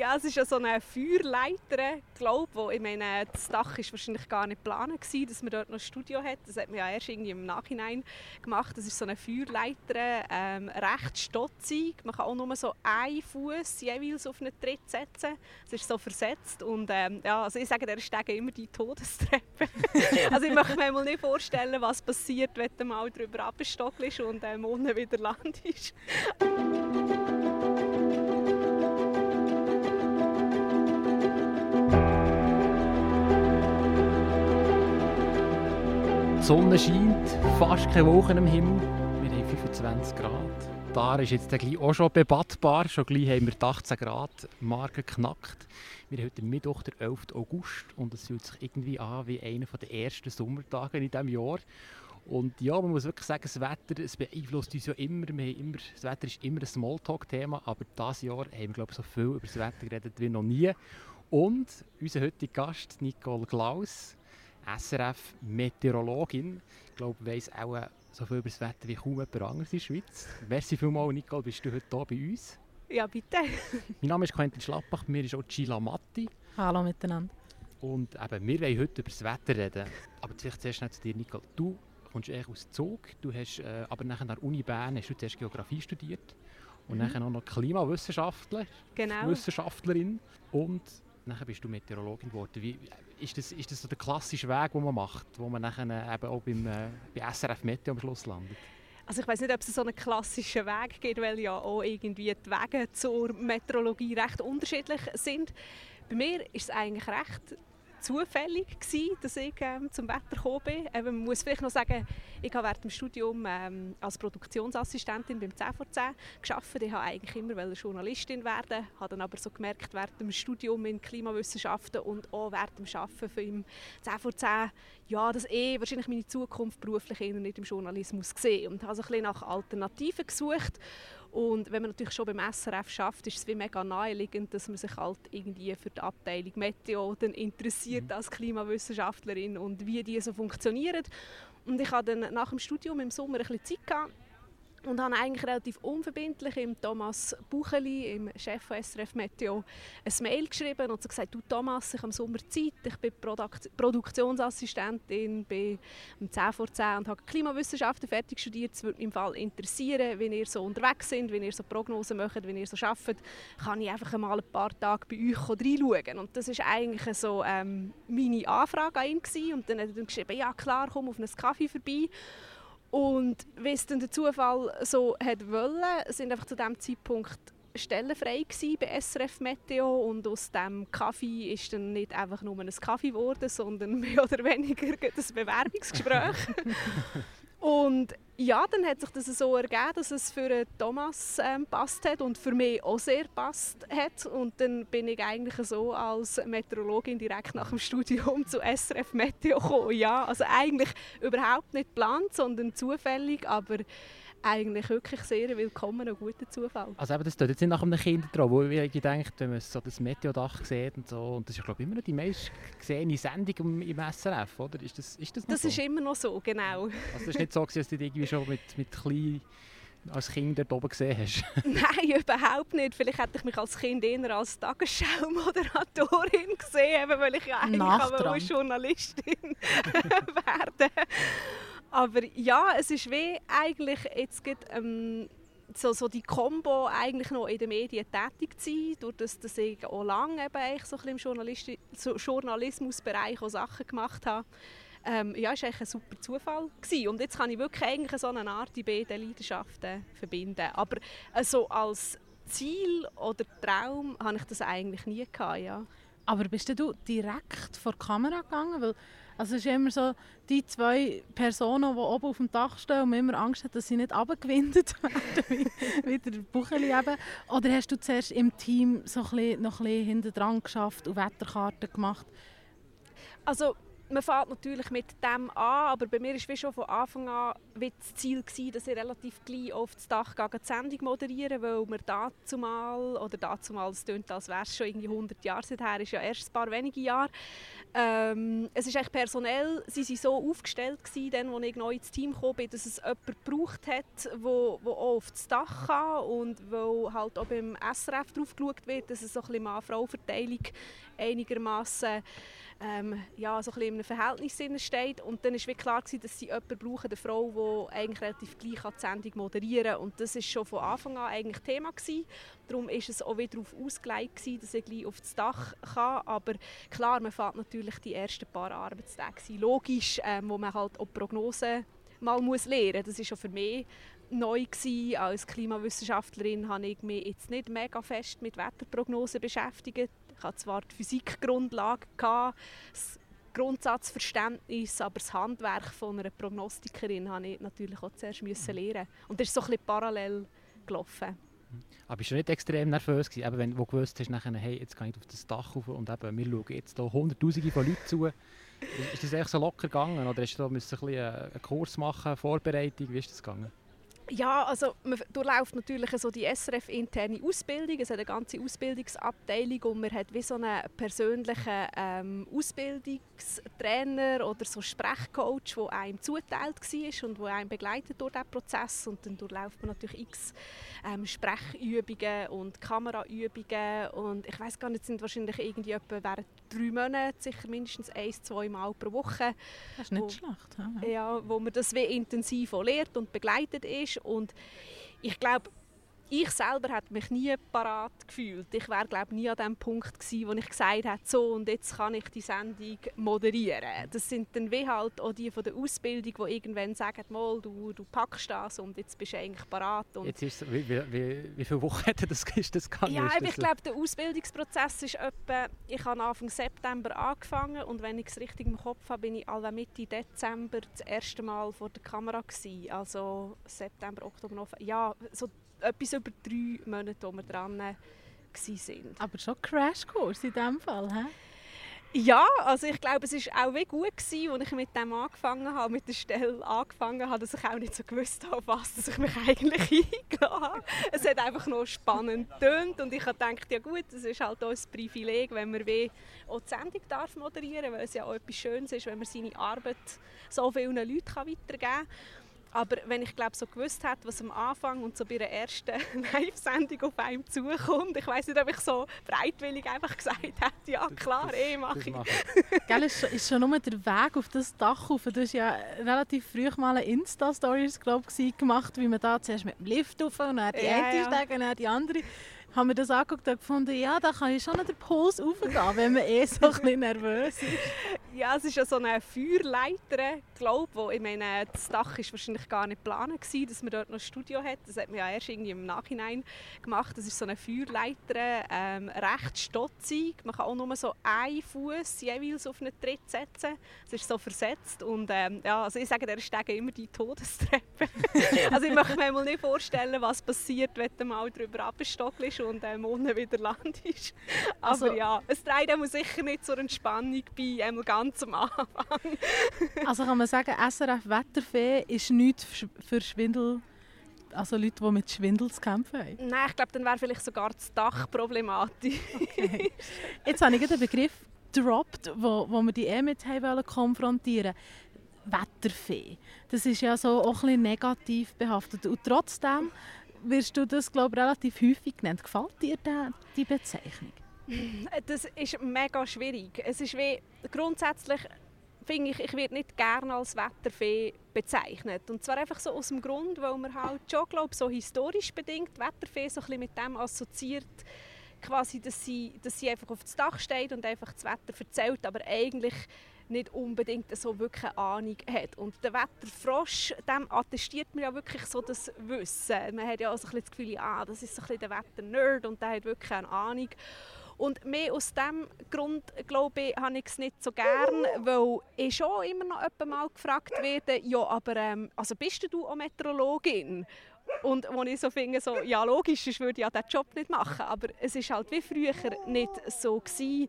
Ja, es ist ja so eine Feuerleiter, glaube ich. meine, das Dach war wahrscheinlich gar nicht geplant, dass man dort noch ein Studio hat. Das hat man ja erst irgendwie im Nachhinein gemacht. Das ist so eine Feuerleiter, ähm, recht stotzig. Man kann auch nur so einen Fuß jeweils auf einen Tritt setzen. Es ist so versetzt und ähm, ja, also ich sage, der Stege immer die Todestreppe. also ich möchte mir mal nicht vorstellen, was passiert, wenn du mal drüber abstockelst und ähm, unten wieder landest. Sonne scheint, fast keine Wolken am Himmel. Wir haben 25 Grad. Da ist jetzt auch schon bebattbar. Schon gleich haben wir die 18 Grad Marke geknackt. Wir haben heute Mittwoch, den 11. August und es fühlt sich irgendwie an wie einer der ersten Sommertage in diesem Jahr. Und ja, man muss wirklich sagen, das Wetter es beeinflusst uns ja immer. Immer. Das Wetter ist immer ein Smalltalk-Thema, aber dieses Jahr haben wir glaube ich, so viel über das Wetter geredet wie noch nie. Und unser heutiger Gast, Nicole Klaus, SRF-Meteorologin. Ich glaube, weiss auch äh, so viel über das Wetter wie kaum jemand anderes in der Schweiz. Merci vielmals, Nicole, bist du heute hier bei uns. Ja, bitte. mein Name ist Quentin Schlappach, mir ist auch Gila Matti. Hallo miteinander. Und eben, wir wollen heute über das Wetter reden. Aber vielleicht zuerst noch zu dir, Nicole. Du kommst eigentlich aus Zug, du hast äh, aber nachher an der Uni Bern hast du zuerst Geografie studiert und mhm. nachher auch noch Klimawissenschaftler, genau. Wissenschaftlerin und nachher bist du Meteorologin geworden. Wie, ist, das, ist das so der klassische Weg, den man macht, wo man nachher eben auch beim, äh, bei SRF Meteo am Schluss landet? Also ich weiß nicht, ob es so einen klassischen Weg gibt, weil ja auch irgendwie die Wege zur Meteorologie recht unterschiedlich sind. Bei mir ist es eigentlich recht zufällig gewesen, dass ich ähm, zum Wetter gekommen bin. Eben, man muss vielleicht noch sagen, ich habe während dem Studium ähm, als Produktionsassistentin beim 10 vor 10 gearbeitet. Ich wollte eigentlich immer Journalistin werden, habe dann aber so gemerkt, während dem Studium in Klimawissenschaften und auch während dem Arbeiten im 10 vor 10, ja, dass ich wahrscheinlich meine Zukunft beruflich nicht im Journalismus gesehen und habe so ein bisschen nach Alternativen gesucht und wenn man natürlich schon beim SRF schafft, ist es wie mega naheliegend, dass man sich halt irgendwie für die Abteilung Meteo dann interessiert mhm. als Klimawissenschaftlerin und wie die so funktionieren. Und ich hatte dann nach dem Studium im Sommer ein bisschen Zeit gehabt, und habe eigentlich relativ unverbindlich im Thomas Bucheli, im Chef von SRF Meteo, ein Mail geschrieben und gesagt, du Thomas, ich habe im Sommer Zeit, ich bin Produkt Produktionsassistentin bei 10 vor 10 und habe Klimawissenschaften fertig studiert. Es würde mich im Fall interessieren, wenn ihr so unterwegs sind, wenn ihr so Prognosen macht, wenn ihr so arbeitet, kann ich einfach mal ein paar Tage bei euch reinschauen. Und das war eigentlich so ähm, meine Anfrage an ihn gewesen. und dann hat er dann geschrieben, ja klar, komm auf einen Kaffee vorbei. Und wie es dann der Zufall so hat wollen, sind einfach zu dem Zeitpunkt Stellen frei bei SRF Meteo und aus dem Kaffee ist dann nicht einfach nur ein Kaffee geworden, sondern mehr oder weniger ein Bewerbungsgespräch. Und ja, dann hat sich das so ergeben, dass es für Thomas ähm, passt hat und für mich auch sehr passt hat. Und dann bin ich eigentlich so als Meteorologin direkt nach dem Studium zu SRF Meteo gekommen. Ja, also eigentlich überhaupt nicht geplant, sondern zufällig, aber eigentlich wirklich sehr willkommen und guter Zufall. Also eben, das tut jetzt nicht nach einem Kindertraum, wo ich gedacht, wenn man so das Meteodach sieht und so, und das ist glaube ich immer noch die meist gesehene Sendung im SRF, oder? Ist das, ist das noch Das so? ist immer noch so, genau. Also das ist nicht so, dass du irgendwie schon mit, mit klein als Kind dort oben gesehen hast? Nein, überhaupt nicht. Vielleicht hätte ich mich als Kind eher als Tagesschau-Moderatorin gesehen, weil ich ja eigentlich aber Journalistin werden aber ja, es ist wie eigentlich jetzt gibt, ähm, so, so die Kombo eigentlich noch in den Medien tätig zu sein, durch das, dass ich auch lange eben so ein im so Journalismusbereich auch Sachen gemacht habe. Ähm, ja, es war ein super Zufall. Gewesen. Und jetzt kann ich wirklich eigentlich so eine Art die beiden Leidenschaften verbinden. Aber äh, als Ziel oder Traum habe ich das eigentlich nie gehabt, ja. Aber bist du direkt vor die Kamera gegangen? Weil also es ist immer so, die zwei Personen, die oben auf dem Dach stehen und immer Angst hat, dass sie nicht abgewindet werden, wie der Bucheli eben. Oder hast du zuerst im Team so ein bisschen, noch ein bisschen hinten dran geschafft und Wetterkarten gemacht? Also man fährt natürlich mit dem an, aber bei mir war schon von Anfang an das Ziel, gewesen, dass ich relativ gleich auf das Dach gehe, die Sendung moderieren weil wir dazu mal, oder dazu mal, es klingt, als wäre es schon irgendwie 100 Jahre seither, ist ja erst ein paar wenige Jahre. Ähm, es ist eigentlich personell, sie waren so aufgestellt gewesen, dann, als ich neu ins Team kam, dass es jemanden gebraucht hat, der auch auf das Dach kann und wo halt auch beim SRF drauf geschaut wird, dass es so ein bisschen Mann-Frau-Verteilung einigermaßen ähm, ja, so ein bisschen einem Verhältnis steht. Und dann war klar, gewesen, dass sie jemanden brauchen, eine Frau, die eigentlich relativ gleich die Sendung moderieren kann. Und das war schon von Anfang an eigentlich Thema. Gewesen. Darum war es auch wieder darauf ausgelegt, gewesen, dass ich gleich auf das Dach kann. Aber klar, man fährt natürlich die ersten paar Arbeitstage logisch, ähm, wo man halt auch Prognosen mal muss lernen muss. Das war schon für mich neu gewesen. Als Klimawissenschaftlerin habe ich mich jetzt nicht mega fest mit Wetterprognosen beschäftigt. Ich hatte zwar die Physikgrundlage, Grundsatzverständnis, aber das Handwerk von einer Prognostikerin musste ich natürlich auch zuerst müssen lernen. Und das ist so ein bisschen parallel gelaufen. Aber bist du nicht extrem nervös gewesen, eben, wenn du gewusst hast, nachher, hey, jetzt gehe ich auf das Dach rauf und eben, wir schauen jetzt hier Hunderttausende von Leuten zu. Ist das echt so locker gegangen oder hast du da ein bisschen einen Kurs machen, Vorbereitung? Wie ist das gegangen? Ja, also man durchläuft natürlich so die SRF-interne Ausbildung. Es hat eine ganze Ausbildungsabteilung und man hat wie so einen persönlichen ähm, Ausbildungstrainer oder so Sprechcoach, der einem zuteilt war und der einem begleitet durch diesen Prozess. Und dann durchläuft man natürlich x ähm, Sprechübungen und Kameraübungen und ich weiß gar nicht, sind wahrscheinlich irgendwie etwa während drei Monaten sicher mindestens ein, zwei Mal pro Woche. Das ist nicht wo, schlecht. Ja, ja, wo man das wie intensiv auch lehrt und begleitet ist und ich glaube, ich selber hätte mich nie parat gefühlt. Ich wäre glaube nie an dem Punkt gewesen, wo ich gesagt habe, so und jetzt kann ich die Sendung moderieren. Das sind dann wie halt auch die von der Ausbildung, die irgendwann sagen, mal, du, du packst das und jetzt bist du eigentlich parat. Jetzt ist wie, wie, wie, wie viele Wochen hat das, ist das gegangen? Ja, ich glaube, der Ausbildungsprozess ist etwa, ich habe Anfang September angefangen und wenn ich es richtig im Kopf habe, bin ich alle Mitte Dezember das erste Mal vor der Kamera gewesen. Also September, Oktober, November, ja, so etwas über drei Monate, wo wir dran waren. Aber schon Crashkurs in diesem Fall, hä? Ja, also ich glaube, es war auch wie gut gewesen, als ich mit dem angefangen habe, mit der Stelle angefangen habe, dass ich auch nicht so gewusst habe, was ich mich eigentlich eingeladen habe. Es hat einfach noch spannend getönt und ich habe gedacht, ja gut, es ist halt auch ein Privileg, wenn man wie auch die Sendung darf moderieren weil es ja auch etwas Schönes ist, wenn man seine Arbeit so vielen Leuten weitergeben kann. Aber wenn ich glaube so gewusst hätte, was am Anfang und so bei der ersten Live-Sendung auf einem zukommt, ich weiß nicht, ob ich so breitwillig einfach gesagt hätte, ja klar, das, eh mache ich. Gell, ist, ist schon nur der Weg auf das Dach rauf. Du hast ja relativ früh mal eine Insta-Stories gemacht, wie man da zuerst mit dem Lift rauf und dann die ja, eine ja. und dann die andere haben wir das angeguckt und gefunden, ja, da kann ich schon den Puls aufgehen, wenn man eh so ein nervös ist. Ja, es ist ja so eine Feuerleiter, glaube ich. meine, das Dach war wahrscheinlich gar nicht geplant, dass man dort noch ein Studio hat. Das hat man ja erst irgendwie im Nachhinein gemacht. Das ist so eine Feuerleiter, ähm, recht stotzig. Man kann auch nur so einen Fuß jeweils auf einen Tritt setzen. Es ist so versetzt und ähm, ja, also ich sage, der Stege immer die Todestreppe. also ich möchte mir mal nicht vorstellen, was passiert, wenn du mal drüber abgestockt und ähm, unten wieder landest. Aber also, ja, es trägt einem sicher nicht zur Entspannung bei, einmal ganz am Anfang. also kann man sagen, SRF Wetterfee ist nichts für Schwindel also Leute, die mit Schwindel zu kämpfen haben? Nein, ich glaube, dann wäre vielleicht sogar das Dach problematisch. Okay. Jetzt habe ich den Begriff gedroppt, wo, wo wir die eh mit haben konfrontieren Wetterfee. Das ist ja so auch ein bisschen negativ behaftet. Und trotzdem wirst du das glaube relativ häufig genannt. Gefällt dir die Bezeichnung? Das ist mega schwierig. Es ist wie grundsätzlich finde ich, ich werde nicht gerne als Wetterfee bezeichnet. Und zwar einfach so aus dem Grund, weil man halt schon, glaube so historisch bedingt Wetterfee so ein bisschen mit dem assoziiert, quasi, dass sie, dass sie einfach auf das Dach steht und einfach das Wetter erzählt, aber eigentlich nicht unbedingt so wirklich eine Ahnung hat. Und der Wetterfrosch, dem attestiert man ja wirklich so das Wissen. Man hat ja auch so ein das Gefühl, ah, das ist so ein der Wetternerd und der hat wirklich eine Ahnung. Und mehr aus diesem Grund, glaube ich, habe ich es nicht so gern, weil ich schon immer noch mal gefragt werde, ja, aber ähm, also bist du auch Meteorologin? Und wo ich so finde, so, ja logisch, ich würde ja diesen Job nicht machen, aber es ist halt wie früher nicht so gewesen.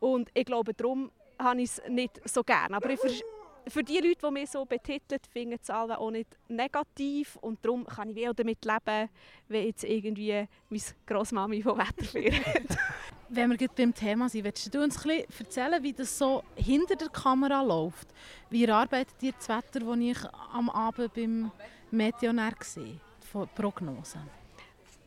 Und ich glaube, darum habe ich es nicht so gerne. Aber ich für die Leute, die mich so betiteln, finden es alle auch nicht negativ und darum kann ich auch damit leben, wenn jetzt irgendwie meine Grossmami von Wetterfeuer hat. Wenn wir beim Thema sind, willst du uns ein bisschen erzählen, wie das so hinter der Kamera läuft? Wie arbeitet ihr das Wetter, das ich am Abend beim Meteonär gesehen von Prognosen?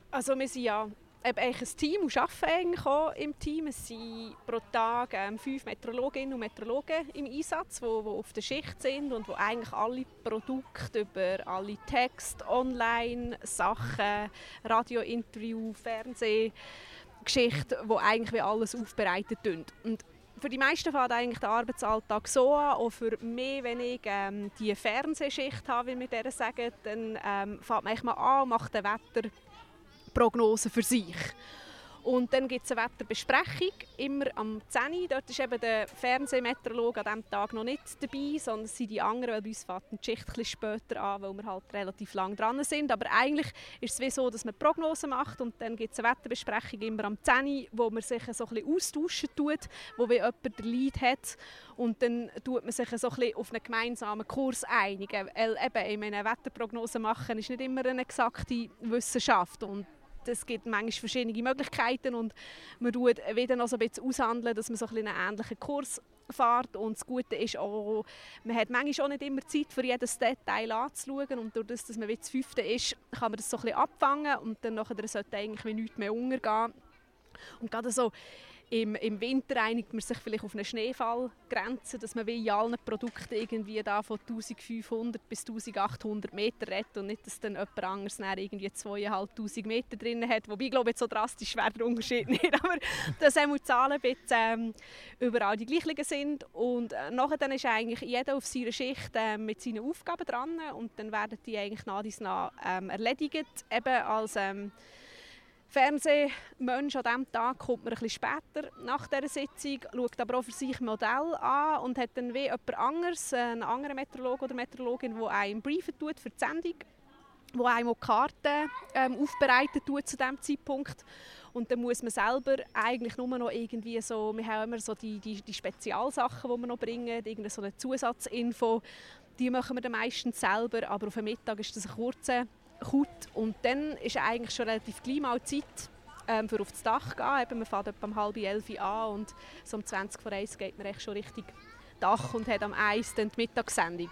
Also wir sind ja eben ein Team und arbeiten eigentlich im Team. Es sind pro Tag ähm, fünf Meteorologinnen und Meteorologen im Einsatz, die, die auf der Schicht sind und die eigentlich alle Produkte über alle Texte, Online, Sachen, Radiointerview, Fernsehgeschichte, die eigentlich wie alles aufbereitet sind. Und für die meisten fängt eigentlich der Arbeitsalltag so an, auch für mich, wenn ich ähm, die Fernsehschicht habe, wie wir sagen, dann ähm, fängt man mal an und macht den Wetter Prognose für sich. Und dann gibt es eine Wetterbesprechung, immer am 10 Uhr. Dort ist eben der Fernsehmeteorologe an diesem Tag noch nicht dabei, sondern es sind die anderen, weil bei uns fängt die Schicht etwas später an, weil wir halt relativ lang dran sind. Aber eigentlich ist es wie so, dass man Prognosen macht und dann gibt es eine Wetterbesprechung immer am 10 Uhr, wo man sich so ein bisschen austauschen tut, wo wie jemand den Lead hat und dann tut man sich so ein bisschen auf einen gemeinsamen Kurs einigen. Weil eben, eine Wetterprognose machen ist nicht immer eine exakte Wissenschaft und es gibt manchmal verschiedene Möglichkeiten und man tut wieder noch so ein bisschen aushandeln, dass man so ein einen ähnlichen Kurs fährt und das Gute ist auch, man hat manchmal auch nicht immer Zeit, für jedes Detail anzuschauen und durch das, dass man wie das Fünfte ist, kann man das so ein bisschen abfangen und dann nachher sollte eigentlich nichts mehr untergehen. Und gerade so im, Im Winter einigt man sich vielleicht auf eine Schneefallgrenze, dass man wie in allen Produkten irgendwie da von 1500 bis 1800 Meter redet und nicht, dass dann jemand anderes irgendwie 2500 Meter drin hat. Wobei, ich glaube, jetzt so drastisch wäre der Unterschied nicht, aber dass auch die Zahlen bisschen, ähm, überall die gleichen sind. Und äh, nachher dann ist eigentlich jeder auf seiner Schicht äh, mit seinen Aufgaben dran und dann werden die eigentlich nach dies nach ähm, erledigt, eben als ähm, Fernsehmensch an diesem Tag kommt man bisschen später nach dieser Sitzung, schaut aber auch für sich Modell an und hat dann wie jemand anderes, einen anderen Meteorologe oder Meteorologin, der einen briefen tut für die Sendung, wo einem die Karten ähm, aufbereitet tut zu diesem Zeitpunkt. Und dann muss man selber eigentlich nur noch irgendwie so, wir haben immer so die, die, die Spezialsachen, die wir noch bringen, irgendeine so eine Zusatzinfo, die machen wir dann meistens selber, aber auf dem Mittag ist das ein kurzer Kut. Und dann ist eigentlich schon relativ gleich mal Zeit, ähm, für auf das Dach zu gehen. Eben, man fährt etwa um halb elf an und so um 20 vor 1 geht man echt schon richtig Dach und hat am 1 dann die Mittagssendung.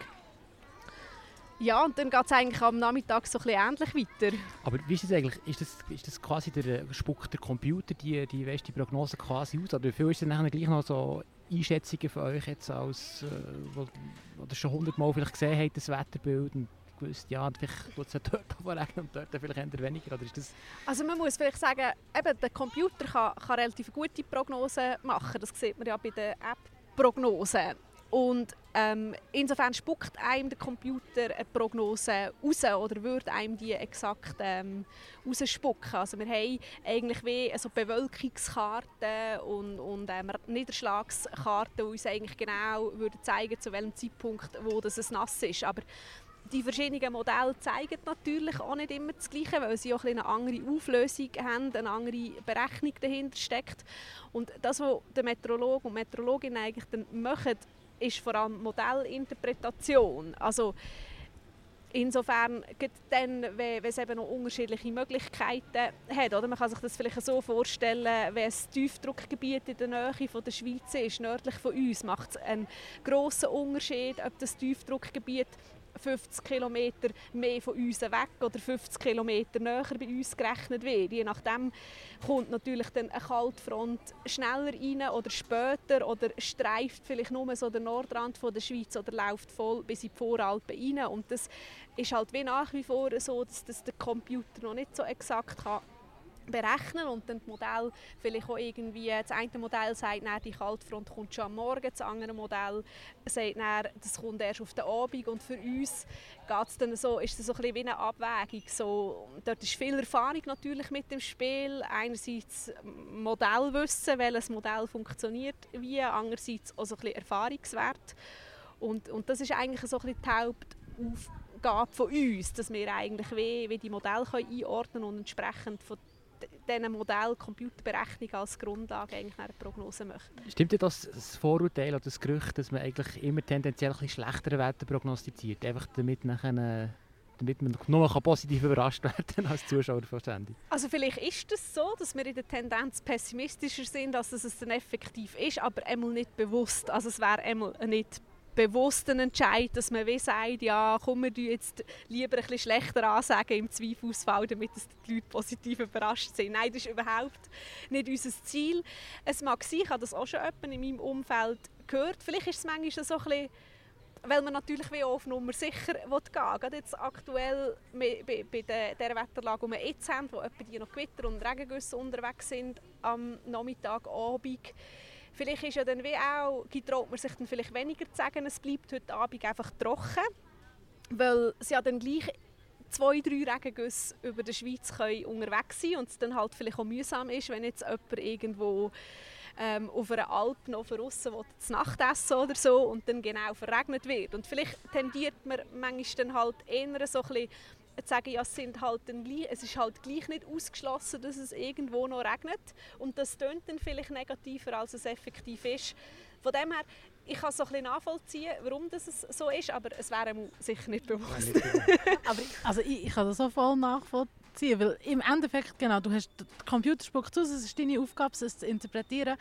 Ja, und dann geht es eigentlich am Nachmittag so ein ähnlich weiter. Aber wie ist das eigentlich? Ist das, ist das quasi der, äh, spuckt der Computer die, die, die Prognose quasi aus? Oder wie viel ist denn nachher gleich noch so Einschätzungen von euch jetzt als, äh, wo, wo ihr schon hundertmal vielleicht gesehen habt, das Wetterbild und gewusst, ja, vielleicht wird es dort regnen und dort vielleicht eher weniger? Oder ist das also man muss vielleicht sagen, eben, der Computer kann, kann relativ gute Prognosen machen. Das sieht man ja bei den App-Prognosen. Und ähm, insofern spuckt einem der Computer eine Prognose raus oder würde einem die exakt ähm, rausspucken. Also wir haben eigentlich wie also Bewölkungskarten und, und ähm, Niederschlagskarten, die uns eigentlich genau würden zeigen, zu welchem Zeitpunkt wo das es nass ist. Aber die verschiedenen Modelle zeigen natürlich auch nicht immer das Gleiche, weil sie auch eine andere Auflösung haben, eine andere Berechnung dahinter steckt. Und das, was der Meteorologe und Meteorologin eigentlich dann machen, ist vor allem Modellinterpretation. Also insofern, dann, wenn, es eben noch unterschiedliche Möglichkeiten hat. Oder? Man kann sich das vielleicht so vorstellen, wenn es Tiefdruckgebiet in der Nähe von der Schweiz ist, nördlich von uns, macht es einen grossen Unterschied, ob das Tiefdruckgebiet 50 km mehr von uns weg oder 50 km näher bei uns gerechnet wird. Je nachdem kommt natürlich dann eine Kaltfront schneller rein oder später oder streift vielleicht nur so den Nordrand von der Schweiz oder läuft voll bis in die Voralpen rein. Und das ist halt wie nach wie vor so, dass das der Computer noch nicht so exakt kann berechnen und dann das Modell vielleicht auch irgendwie, das eine Modell sagt, dann, die Kaltfront kommt schon am Morgen, das andere Modell sagt, dann, das kommt erst auf den Abend. Und für uns geht's dann so, ist das so ein bisschen wie eine Abwägung. So, dort ist viel Erfahrung natürlich mit dem Spiel, einerseits Modellwissen, welches Modell funktioniert wie, andererseits auch so ein bisschen Erfahrungswert. Und, und das ist eigentlich so ein bisschen die Hauptaufgabe von uns, dass wir eigentlich wie, wie die Modelle können einordnen und entsprechend von diesen Modell Computerberechnung als Grundlage eigentlich eine Prognose machen. Stimmt dir das, das Vorurteil oder das Gerücht, dass man eigentlich immer tendenziell ein bisschen schlechtere Werte prognostiziert, einfach damit nachher damit man nur positiv überrascht werden als Zuschauer verständlich. Also vielleicht ist es das so, dass wir in der Tendenz pessimistischer sind, als es dann effektiv ist, aber einmal nicht bewusst. Also es wäre einmal nicht bewussten Entscheid, dass man wie sagt, ja, komm, wir jetzt lieber ein schlechter ansagen im Zweifelsfall, damit die Leute positiv überrascht sind. Nein, das ist überhaupt nicht unser Ziel. Es mag sein, ich habe das auch schon in meinem Umfeld gehört, vielleicht ist es manchmal so ein bisschen weil man natürlich wie auf Nummer sicher gehen will. Gerade jetzt aktuell bei, bei der, der Wetterlage, die wir jetzt haben, wo etwa die noch Gewitter und Regengüsse unterwegs sind am Nachmittag, Abend, Vielleicht ist ja dann wie auch, traut man sich dann vielleicht weniger zu sagen, es bleibt heute Abend einfach trocken, weil es ja dann gleich zwei, drei Regengüsse über der Schweiz können unterwegs sein und es dann halt vielleicht auch mühsam ist, wenn jetzt jemand irgendwo ähm, auf einer Alp noch von außen zu Nacht essen oder so und dann genau verregnet wird. Und vielleicht tendiert man manchmal dann halt eher so ein bisschen sagen, ja, es, sind halt dann, es ist halt gleich nicht ausgeschlossen, dass es irgendwo noch regnet. Und das tönt dann vielleicht negativer, als es effektiv ist. Von dem her, ich kann so ein bisschen nachvollziehen, warum das so ist, aber es wäre mir sicher nicht bewusst. aber also ich, ich kann das so voll nachvollziehen, weil im Endeffekt, genau, du hast, der Computer spuckt aus, es ist deine Aufgabe, es zu interpretieren.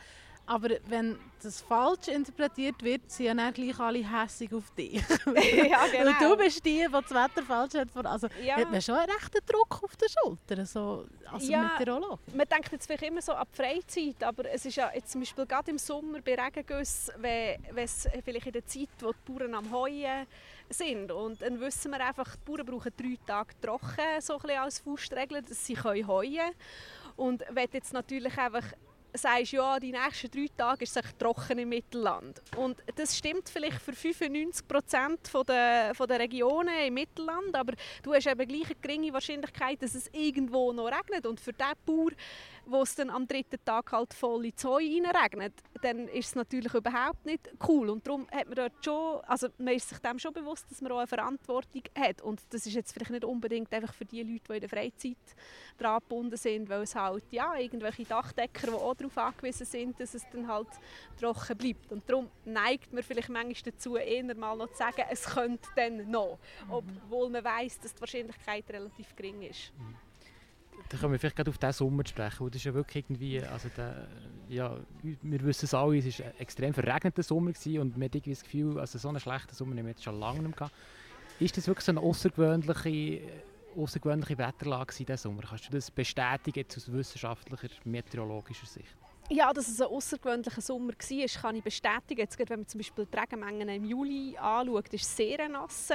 Aber wenn das falsch interpretiert wird, sind ja dann gleich alle hässig auf dich. ja, genau. Weil du bist die, die das Wetter falsch hat. Also ja. hat man schon einen rechten Druck auf den Schultern, so als ja, Meteorolog. Man denkt jetzt vielleicht immer so an die Freizeit, aber es ist ja jetzt zum Beispiel gerade im Sommer bei Regengüssen, wenn, wenn es vielleicht in der Zeit, wo die Bauern am Heuen sind. Und dann wissen wir einfach, die Bauern brauchen drei Tage trocken, so ein bisschen als Faustregel, dass sie heuen können. Und wenn jetzt natürlich einfach sagst, ja, die nächsten drei Tage ist es trocken im Mittelland. Und das stimmt vielleicht für 95 Prozent der, der Regionen im Mittelland, aber du hast eben gleich eine geringe Wahrscheinlichkeit, dass es irgendwo noch regnet. Und für den Bauer wo es dann am dritten Tag halt voll ins Heu reinregnet, dann ist es natürlich überhaupt nicht cool. Und darum hat man dort schon, also man ist sich dem schon bewusst, dass man auch eine Verantwortung hat. Und das ist jetzt vielleicht nicht unbedingt einfach für die Leute, die in der Freizeit daran gebunden sind, weil es halt, ja, irgendwelche Dachdecker, die auch darauf angewiesen sind, dass es dann halt trocken bleibt. Und darum neigt man vielleicht manchmal dazu, eher mal noch zu sagen, es könnte dann noch, obwohl man weiß, dass die Wahrscheinlichkeit relativ gering ist. Mhm da können wir vielleicht gerade auf diesen Sommer sprechen. Das ist ja wirklich irgendwie, also der, ja, wir wissen es alle, es war ein extrem verregneter Sommer gewesen und man hat das Gefühl, also so einen schlechten Sommer haben wir jetzt schon lange nicht gehabt. Ist das wirklich so eine außergewöhnliche, außergewöhnliche Wetterlage diesen Sommer? Kannst du das bestätigen aus wissenschaftlicher, meteorologischer Sicht? Ja, dass es ein außergewöhnlicher Sommer war, kann ich bestätigen. Jetzt, wenn man zum Beispiel die Regenmengen im Juli anschaut, ist es sehr nass.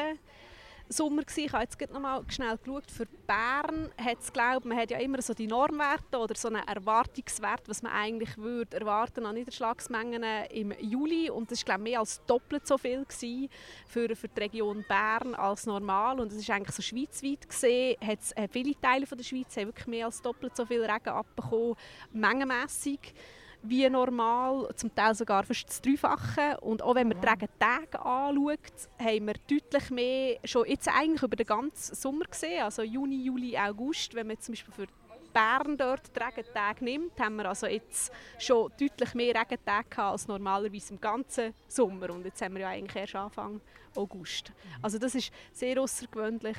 Sommer gewesen. Ich habe jetzt noch mal schnell geschaut. Für Bern hat es, glaube man hat ja immer so die Normwerte oder so einen Erwartungswert, was man eigentlich würde erwarten an Niederschlagsmengen im Juli. Und das war glaube mehr als doppelt so viel gewesen für, für die Region Bern als normal. Und es ist eigentlich so schweizweit gesehen, hat äh, viele Teile von der Schweiz haben wirklich mehr als doppelt so viel Regen abbekommen, mengenmässig wie normal, zum Teil sogar fast das Dreifache. Und auch wenn man die Regentage anschaut, haben wir deutlich mehr, schon jetzt eigentlich über den ganzen Sommer gesehen, also Juni, Juli, August, wenn man zum Beispiel für Bern dort die Regentage nimmt, haben wir also jetzt schon deutlich mehr Regentage als normalerweise im ganzen Sommer. Und jetzt haben wir ja eigentlich erst Anfang August. Also das war sehr außergewöhnlich,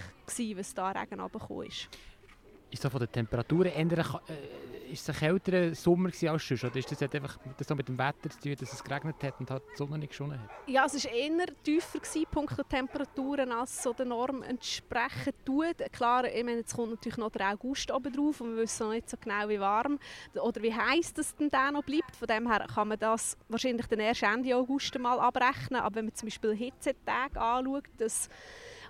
was da Regen runtergekommen ist. Ist das von den Temperaturen ändern? Äh ist es ein kälterer Sommer als sonst? Oder ist das einfach das so mit dem Wetter zu tun, dass es geregnet hat und halt die Sonne nicht geschonen hat? Ja, es war eher tiefer, gewesen, punkto Temperaturen, als so der Norm entsprechen tut. Klar, ich meine, jetzt kommt natürlich noch der August oben drauf und wir wissen noch nicht so genau, wie warm oder wie heiß das denn da noch bleibt. Von dem her kann man das wahrscheinlich dann erst Ende August mal abrechnen. Aber wenn man zum Beispiel Hitzetage anschaut, das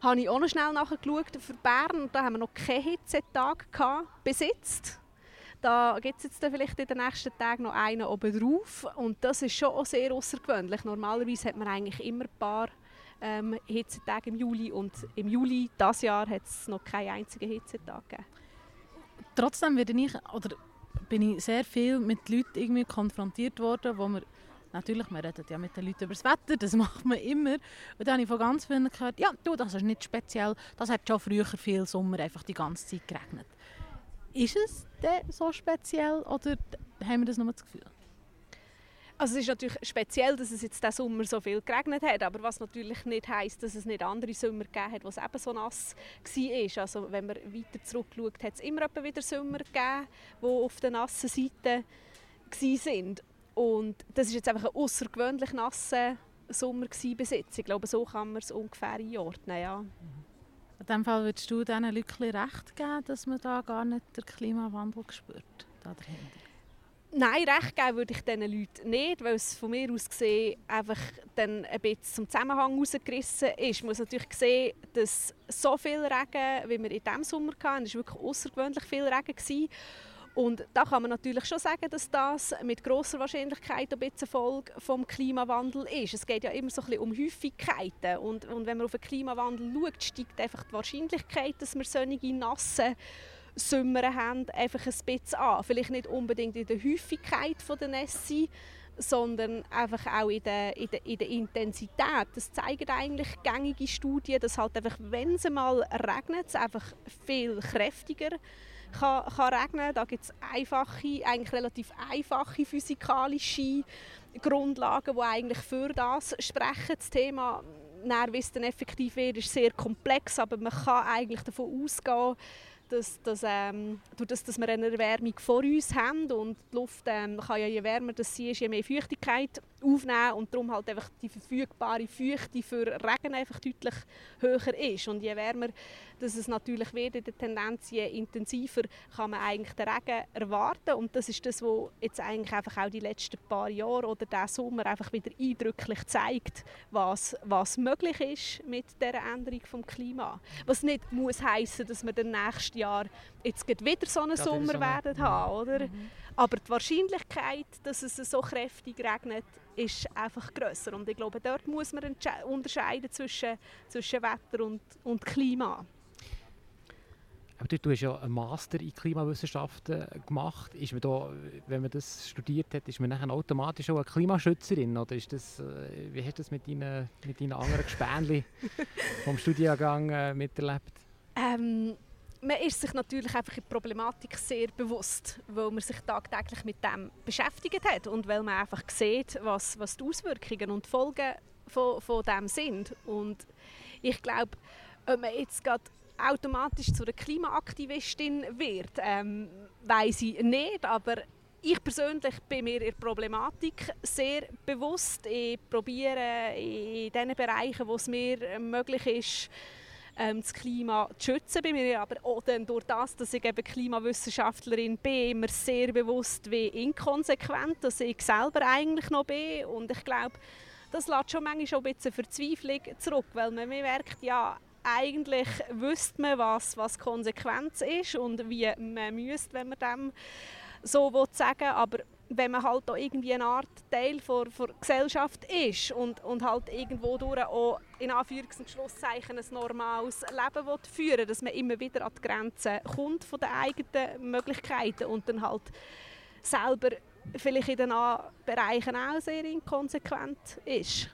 habe ich auch noch schnell nachgeschaut für Bern. Da haben wir noch keinen Hitzetag besitzt. Da gibt es jetzt vielleicht in den nächsten Tagen noch einen oben drauf. Und das ist schon auch sehr außergewöhnlich. Normalerweise hat man eigentlich immer ein paar ähm, Hitzetage im Juli. Und im Juli dieses Jahr hat es noch keinen einzigen Hitzetag gegeben. Trotzdem werde ich, oder bin ich sehr viel mit Leuten irgendwie konfrontiert worden, wo man Natürlich, man redet ja mit den Leuten über das Wetter, das macht man immer. Und dann habe ich von ganz vielen gehört, ja, du, das ist nicht speziell, das hat schon früher viel Sommer einfach die ganze Zeit geregnet. Ist es denn so speziell oder haben wir das nur das Gefühl? Also es ist natürlich speziell, dass es jetzt diesen Sommer so viel geregnet hat, aber was natürlich nicht heisst, dass es nicht andere Sommer gegeben hat, wo es eben so nass war. Also wenn man weiter zurückschaut, hat es immer wieder Sommer gegeben, die auf der nassen Seite waren. Und das ist jetzt einfach ein außergewöhnlich nasser Sommer bis jetzt. Ich glaube, so kann man es ungefähr einordnen, ja. In diesem Fall würdest du diesen Leuten recht geben, dass man da gar nicht den Klimawandel spürt? Nein, recht geben würde ich diesen Leuten nicht, weil es von mir aus gesehen einfach dann ein bisschen zum Zusammenhang herausgerissen ist. Man muss natürlich sehen, dass so viel Regen, wie wir in diesem Sommer hatten, es war wirklich außergewöhnlich viel Regen. Gewesen. Und da kann man natürlich schon sagen, dass das mit großer Wahrscheinlichkeit ein bisschen Folge vom Klimawandel ist. Es geht ja immer so ein bisschen um Häufigkeiten und, und wenn man auf den Klimawandel schaut, steigt einfach die Wahrscheinlichkeit, dass wir solche nasse Sommer haben, einfach ein bisschen an. Vielleicht nicht unbedingt in der Häufigkeit der Nässe, sondern einfach auch in der, in der, in der Intensität. Das zeigen eigentlich gängige Studien, dass halt einfach, wenn es mal regnet, es einfach viel kräftiger kann, kann regnen. Da gibt es einfache, eigentlich relativ einfache physikalische Grundlagen, die eigentlich für das sprechen. Das Thema, wie es dann effektiv wird, ist sehr komplex, aber man kann eigentlich davon ausgehen, dass, dass, ähm, durch das, dass wir eine Erwärmung vor uns haben und die Luft ähm, kann ja, je wärmer das sie ist, je mehr Feuchtigkeit aufnehmen und darum halt einfach die verfügbare Feuchte für Regen einfach deutlich höher ist und je wärmer dass es natürlich wird in der Tendenz, je intensiver kann man eigentlich den Regen erwarten und das ist das, was jetzt eigentlich einfach auch die letzten paar Jahre oder der Sommer einfach wieder eindrücklich zeigt, was, was möglich ist mit der Änderung des Klima. Was nicht muss heißen, dass wir dann nächstes Jahr jetzt wieder so einen ja, Sommer so werden haben, oder? Mhm. Aber die Wahrscheinlichkeit, dass es so kräftig regnet, ist einfach grösser. Und ich glaube, dort muss man unterscheiden zwischen, zwischen Wetter und, und Klima. Aber du hast ja einen Master in Klimawissenschaften gemacht. Ist man da, wenn man das studiert hat, ist man dann automatisch auch eine Klimaschützerin? Oder ist das, äh, wie hast du das mit deinen, mit deinen anderen Gespänli vom Studiengang äh, miterlebt? Ähm, man ist sich natürlich einfach in der Problematik sehr bewusst, weil man sich tagtäglich mit dem beschäftigt hat und weil man einfach sieht, was, was die Auswirkungen und die Folgen von, von dem sind. Und ich glaube, ob man jetzt gerade automatisch zu einer Klimaaktivistin wird, ähm, weiß ich nicht, aber ich persönlich bin mir der Problematik sehr bewusst. Ich probiere in den Bereichen, wo es mir möglich ist, ähm, das Klima zu schützen. Bei mir aber auch dann durch das, dass ich eben Klimawissenschaftlerin bin, immer sehr bewusst, wie inkonsequent dass ich selber eigentlich noch bin. Und ich glaube, das lässt schon manchmal schon ein bisschen Verzweiflung zurück, weil man merkt, ja, eigentlich wüsste man, was, was Konsequenz ist und wie man müsste, wenn man dem so sagen will. Aber wenn man halt auch irgendwie eine Art Teil der, Gesellschaft ist und, und halt irgendwo durch auch in Anführungs- und Schlusszeichen ein normales Leben will führen dass man immer wieder an die Grenzen kommt von den eigenen Möglichkeiten und dann halt selber vielleicht in den Bereichen auch sehr inkonsequent ist.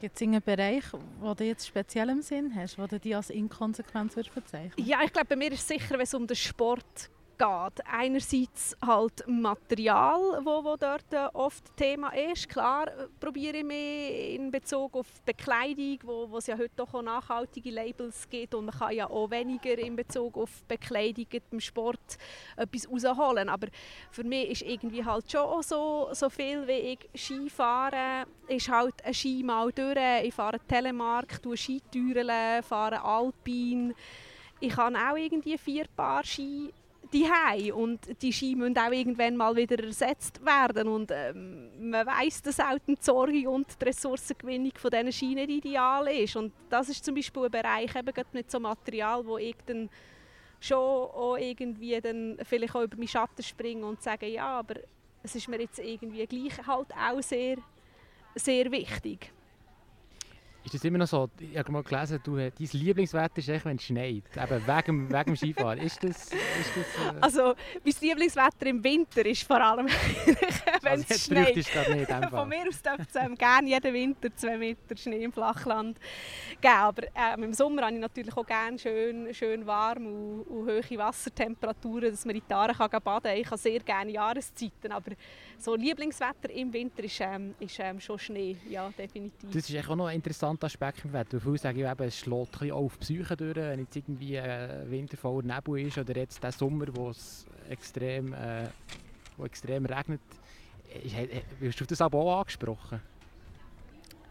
Gibt es einen Bereich, wo du jetzt speziell im Sinn hast, wo du die als inkonsequent bezeichnen Ja, ich glaube, bei mir ist es sicher, wenn es um den Sport geht geht. Einerseits halt Material, wo, wo dort äh, oft Thema ist. Klar äh, probiere ich mich in Bezug auf Bekleidung, wo, wo es ja heute auch nachhaltige Labels gibt und man kann ja auch weniger in Bezug auf Bekleidung beim Sport etwas rausholen. Aber für mich ist irgendwie halt schon auch so, so viel, wie ich Ski fahre, ist halt ein Ski mal durch. Ich fahre Telemark, tue Skitüren, fahre Alpin. Ich habe auch irgendwie vier Paar Ski die und die Ski müssen auch irgendwann mal wieder ersetzt werden und ähm, man weiß, dass auch die Sorge und die Ressourcengewinnung von diesen Ski nicht ideal ist und das ist zum Beispiel ein Bereich eben mit so Material, wo ich dann schon auch irgendwie dann vielleicht auch über meinen Schatten springe und sage, ja, aber es ist mir jetzt irgendwie gleich halt auch sehr, sehr wichtig. Ist das immer noch so? Ich habe mal gelesen, du, dein Lieblingswetter ist echt, wenn es schneit. Eben wegen, wegen dem Skifahren. Ist das... Ist das äh... Also, mein Lieblingswetter im Winter ist vor allem, wenn es also schneit. Nicht, Von mir aus dürfte es gerne jeden Winter zwei Meter Schnee im Flachland geben. Aber ähm, im Sommer habe ich natürlich auch gerne schön, schön warm und, und hohe Wassertemperaturen, dass man in die Aare kann baden kann. Ich habe sehr gerne Jahreszeiten, aber so Lieblingswetter im Winter ist, ähm, ist ähm, schon Schnee, ja, definitiv. Das ist auch noch interessant interessanter Aspekt im Wetter. Viele sagen eben, es schlägt ein auf die Psyche durch, wenn jetzt irgendwie ein wintervoller Nebel ist oder jetzt der Sommer, wo es extrem, äh, wo extrem regnet. Hast du das aber auch angesprochen?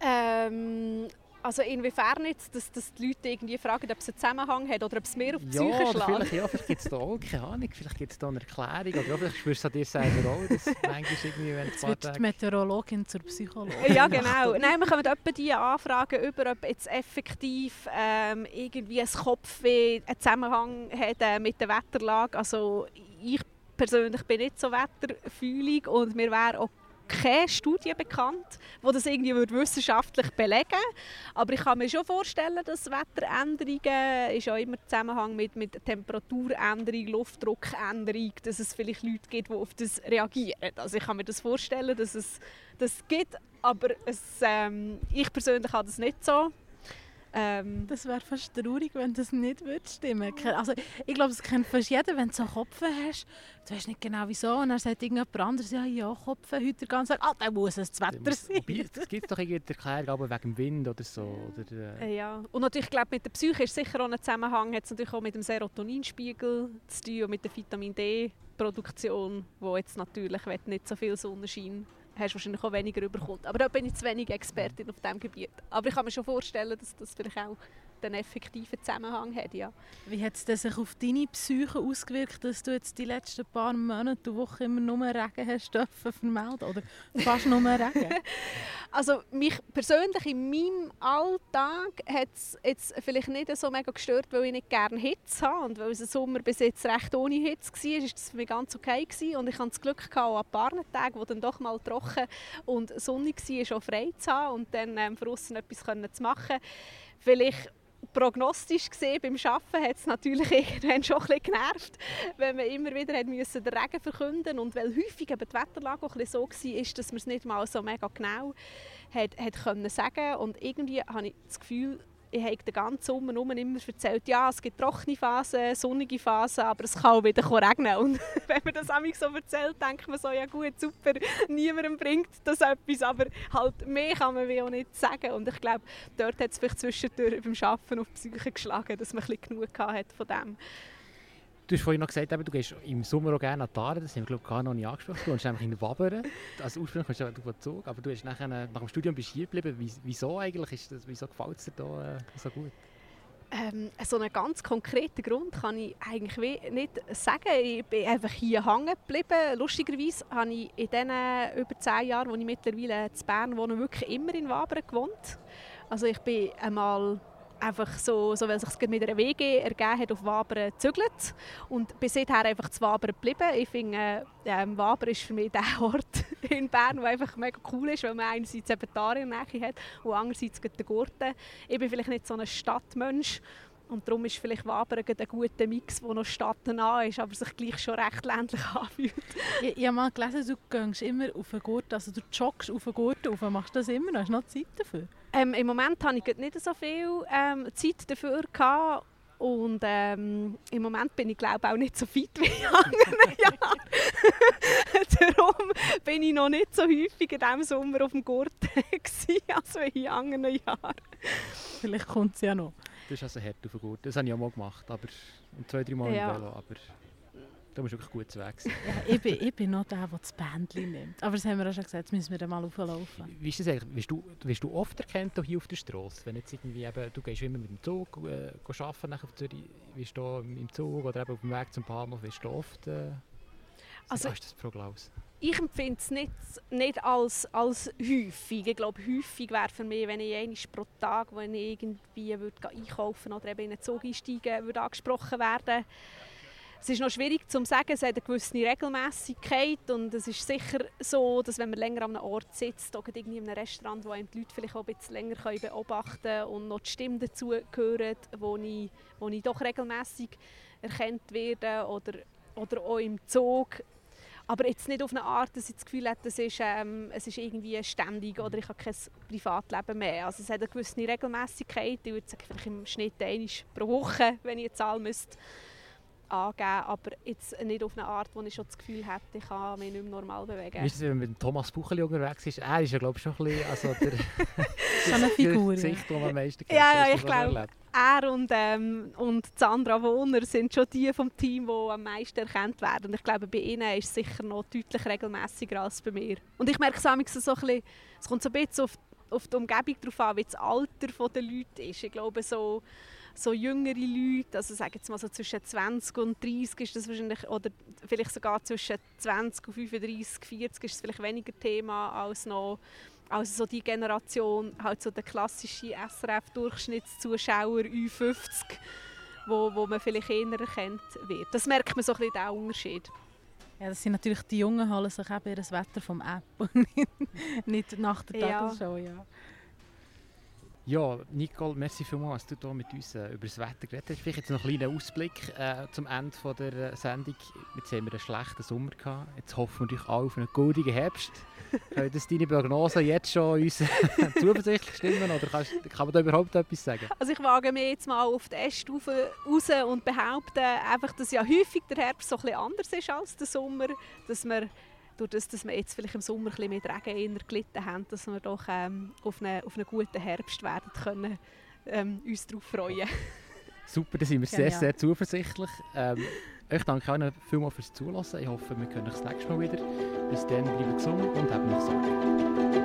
Ähm, also inwiefern jetzt, dass, dass die Leute irgendwie fragen, ob es einen Zusammenhang hat oder ob es mehr auf die Psyche ja, schlägt? Vielleicht, ja, vielleicht gibt es da auch, keine Ahnung, vielleicht gibt es da eine Erklärung oder vielleicht spürst du an dir selber auch, dass manchmal irgendwie, wenn es wird die Meteorologin zur Psychologin. Ja, genau. Nein, wir kommen etwa die Anfragen über, ob jetzt effektiv ähm, irgendwie ein Kopfweh einen Zusammenhang hat äh, mit der Wetterlage. Also ich persönlich bin nicht so wetterfühlig und mir wäre auch keine Studie bekannt, die das irgendwie wissenschaftlich belegen würde. Aber ich kann mir schon vorstellen, dass Wetteränderungen ist ja immer im Zusammenhang mit, mit Temperaturänderung, Luftdruckänderung, dass es vielleicht Leute gibt, die auf das reagieren. Also ich kann mir das vorstellen, dass es das gibt, aber es, ähm, ich persönlich habe das nicht so. Ähm, das wäre fast traurig, wenn das nicht würde stimmen würde. Also, ich glaube, das kennt fast jeder, wenn du so Kopf hast. Du weißt nicht genau wieso. Und dann sagt irgendjemand anderes, ja, ja, Kopf heute Tag. Ah, dann muss es das Wetter sein. Es gibt doch irgendwie Erklärung wegen dem Wind oder so. Oder, äh. Ja, und natürlich, ich glaube, mit der Psyche ist sicher auch ein Zusammenhang. Hat es natürlich auch mit dem Serotoninspiegel zu tun und mit der Vitamin D-Produktion, wo jetzt natürlich nicht so viel Sonnenschein hast du wahrscheinlich auch weniger überkommt. Aber da bin ich zu wenig Expertin auf diesem Gebiet. Aber ich kann mir schon vorstellen, dass das vielleicht auch einen effektiven Zusammenhang hat. Ja. Wie hat es sich auf deine Psyche ausgewirkt, dass du jetzt die letzten paar Monate und Wochen immer nur Regen hast dürfen vermelden oder fast nur Regen? also mich persönlich in meinem Alltag hat es jetzt vielleicht nicht so mega gestört, weil ich nicht gerne Hitze habe und weil es Sommer bis jetzt recht ohne Hitze war, ist das für mich ganz okay gewesen. und ich hatte das Glück gehabt, an ein paar Tagen, wo dann doch mal trocken und sonnig war, schon frei zu haben und dann ähm, von etwas zu machen. Vielleicht prognostisch gesehen beim Arbeiten hat es natürlich irgendwann schon ein bisschen genervt, wenn man immer wieder hat müssen den Regen verkünden und weil häufig eben die Wetterlage auch ein bisschen so war, dass man es nicht mal so mega genau hat, hat können sagen. Und irgendwie habe ich das Gefühl, ich habe den ganzen Sommer immer erzählt, ja, es gibt trockene Phasen, sonnige Phasen, aber es kann auch wieder regnen. Und wenn man das so erzählt, denkt man so, ja gut, super, niemandem bringt das etwas, aber halt mehr kann man wie auch nicht sagen. Und ich glaube, dort hat es vielleicht zwischendurch beim Arbeiten auf die Psyche geschlagen, dass man ein bisschen genug hatte von dem. Du hast vorhin noch gesagt, du gehst im Sommer auch gerne an die das haben wir glaube ich gar noch nicht angesprochen. Du wohnst nämlich in Wabern, also ursprünglich kommst du von Zug, aber du hast nachher, nach dem Studium bist hier geblieben. Wieso eigentlich? Ist das, wieso gefällt es dir da äh, so gut? Ähm, so einen ganz konkreten Grund kann ich eigentlich nicht sagen. Ich bin einfach hier hängen geblieben. Lustigerweise habe ich in den über zehn Jahren, wo ich mittlerweile in Bern wohne, wirklich immer in Wabern gewohnt. Also ich bin einmal einfach so, so weil sich mit einer WG ergeben hat, auf Wabern gezügelt und bin seither einfach zu Wabern geblieben. Ich finde, äh, Wabern ist für mich der Ort in Bern, der einfach mega cool ist, weil man einerseits eben die Aare hat und andererseits den Gurten. Ich bin vielleicht nicht so ein Stadtmensch und darum ist vielleicht Wabern ein guter Mix, der noch stadtnah ist, aber sich gleich schon recht ländlich anfühlt. ich, ich habe mal gelesen, du gehst immer auf den Gurt, also du joggst auf den Gurt auf. Machst du das immer noch? Hast du noch Zeit dafür? Ähm, Im Moment habe ich nicht so viel ähm, Zeit dafür gehabt. Und ähm, im Moment bin ich glaube auch nicht so fit wie in anderen Jahren. Darum bin ich noch nicht so häufig in diesem Sommer auf dem Gurt als wie in anderen Jahren. Vielleicht kommt es ja noch. Das ist also hart auf dem Gurt. Das habe ich auch mal gemacht, aber zwei, drei Mal ja. im Velo. Aber da musst du wirklich gut zu Weg sein. ja, ich, bin, ich bin noch der, der das Bändchen nimmt. Aber das haben wir auch schon gesagt, jetzt müssen wir dann mal auflaufen. Wie ist das eigentlich? Wirst du, wirst du oft erkannt hier auf der Straße? Wenn jetzt irgendwie eben, du gehst immer mit dem Zug äh, arbeiten nach Zürich, wirst du im Zug oder eben auf dem Weg zum Bahnhof, wirst du oft... Äh, also, ist das Proglaus? Ich empfinde es nicht, nicht als, als häufig. Ich glaube, häufig wäre für mich, wenn ich einmal pro Tag, wenn ich irgendwie würde einkaufen oder eben in einen Zug einsteigen würde, angesprochen werden es ist noch schwierig zu sagen, es hat eine gewisse Regelmäßigkeit und es ist sicher so, dass wenn man länger an einem Ort sitzt, oder in einem Restaurant, wo einem die Leute vielleicht auch ein bisschen länger beobachten können und noch die Stimmen dazu hören, wo ich, wo ich doch regelmäßig erkannt werde oder, oder auch im Zug. Aber jetzt nicht auf eine Art, dass ich das Gefühl habe, das ist, ähm, es ist irgendwie ständig oder ich habe kein Privatleben mehr. Also es hat eine gewisse Regelmäßigkeit. Ich würde sagen, vielleicht im Schnitt einmal pro Woche, wenn ich eine Zahl müsste angeben, aber jetzt nicht auf eine Art, wo ich schon das Gefühl hätte, ich kann mich nicht mehr normal bewegen. Wie ist es, wenn man mit Thomas Bucheli unterwegs ist? Er ist ja, glaube ich, schon ein bisschen also der schon eine Figur, Gesicht, das man am meisten kennt. Ja, ja, ich glaube, er und, ähm, und Sandra Wohner sind schon die vom Team, die am meisten erkannt werden. Und ich glaube, bei ihnen ist es sicher noch deutlich regelmäßiger als bei mir. Und ich merke es so ein bisschen, es kommt so ein bisschen auf, auf die Umgebung darauf an, wie das Alter der Leute ist. Ich glaube, so so jüngere Leute, also sagen jetzt mal so zwischen 20 und 30 ist das wahrscheinlich, oder vielleicht sogar zwischen 20 und 35, 40 ist es vielleicht weniger Thema als noch also so die Generation, halt so der klassische SRF-Durchschnittszuschauer U50, wo, wo man vielleicht eher erkennt wird. Das merkt man so ein bisschen den Unterschied. Ja, das sind natürlich die Jungen holen sich eben das Wetter vom App und nicht, nicht nach der Tagesshow. Ja. ja. Ja, Nicole, merci vielmals, dass du hier mit uns äh, über das Wetter geredet hast. Vielleicht jetzt noch einen kleinen Ausblick äh, zum Ende von der äh, Sendung. Jetzt haben wir einen schlechten Sommer gehabt. Jetzt hoffen wir natürlich alle auf einen goldigen Herbst. Können das deine Prognosen jetzt schon uns zuversichtlich stimmen oder kannst, kann man da überhaupt etwas sagen? Also ich wage mir jetzt mal auf die Äste raus und behaupte einfach, dass ja häufig der Herbst so ein bisschen anders ist als der Sommer, dass wir durch das, dass wir jetzt vielleicht im Sommer ein bisschen mit Regen gelitten haben, dass wir doch ähm, auf, einen, auf einen guten Herbst werden können, ähm, uns darauf freuen. Super, da sind wir sehr, sehr zuversichtlich. Ähm, ich danke Ihnen vielmals fürs Zuhören. Ich hoffe, wir können das nächste Mal wieder. Bis dann, bleiben gesund und haben noch Sorge.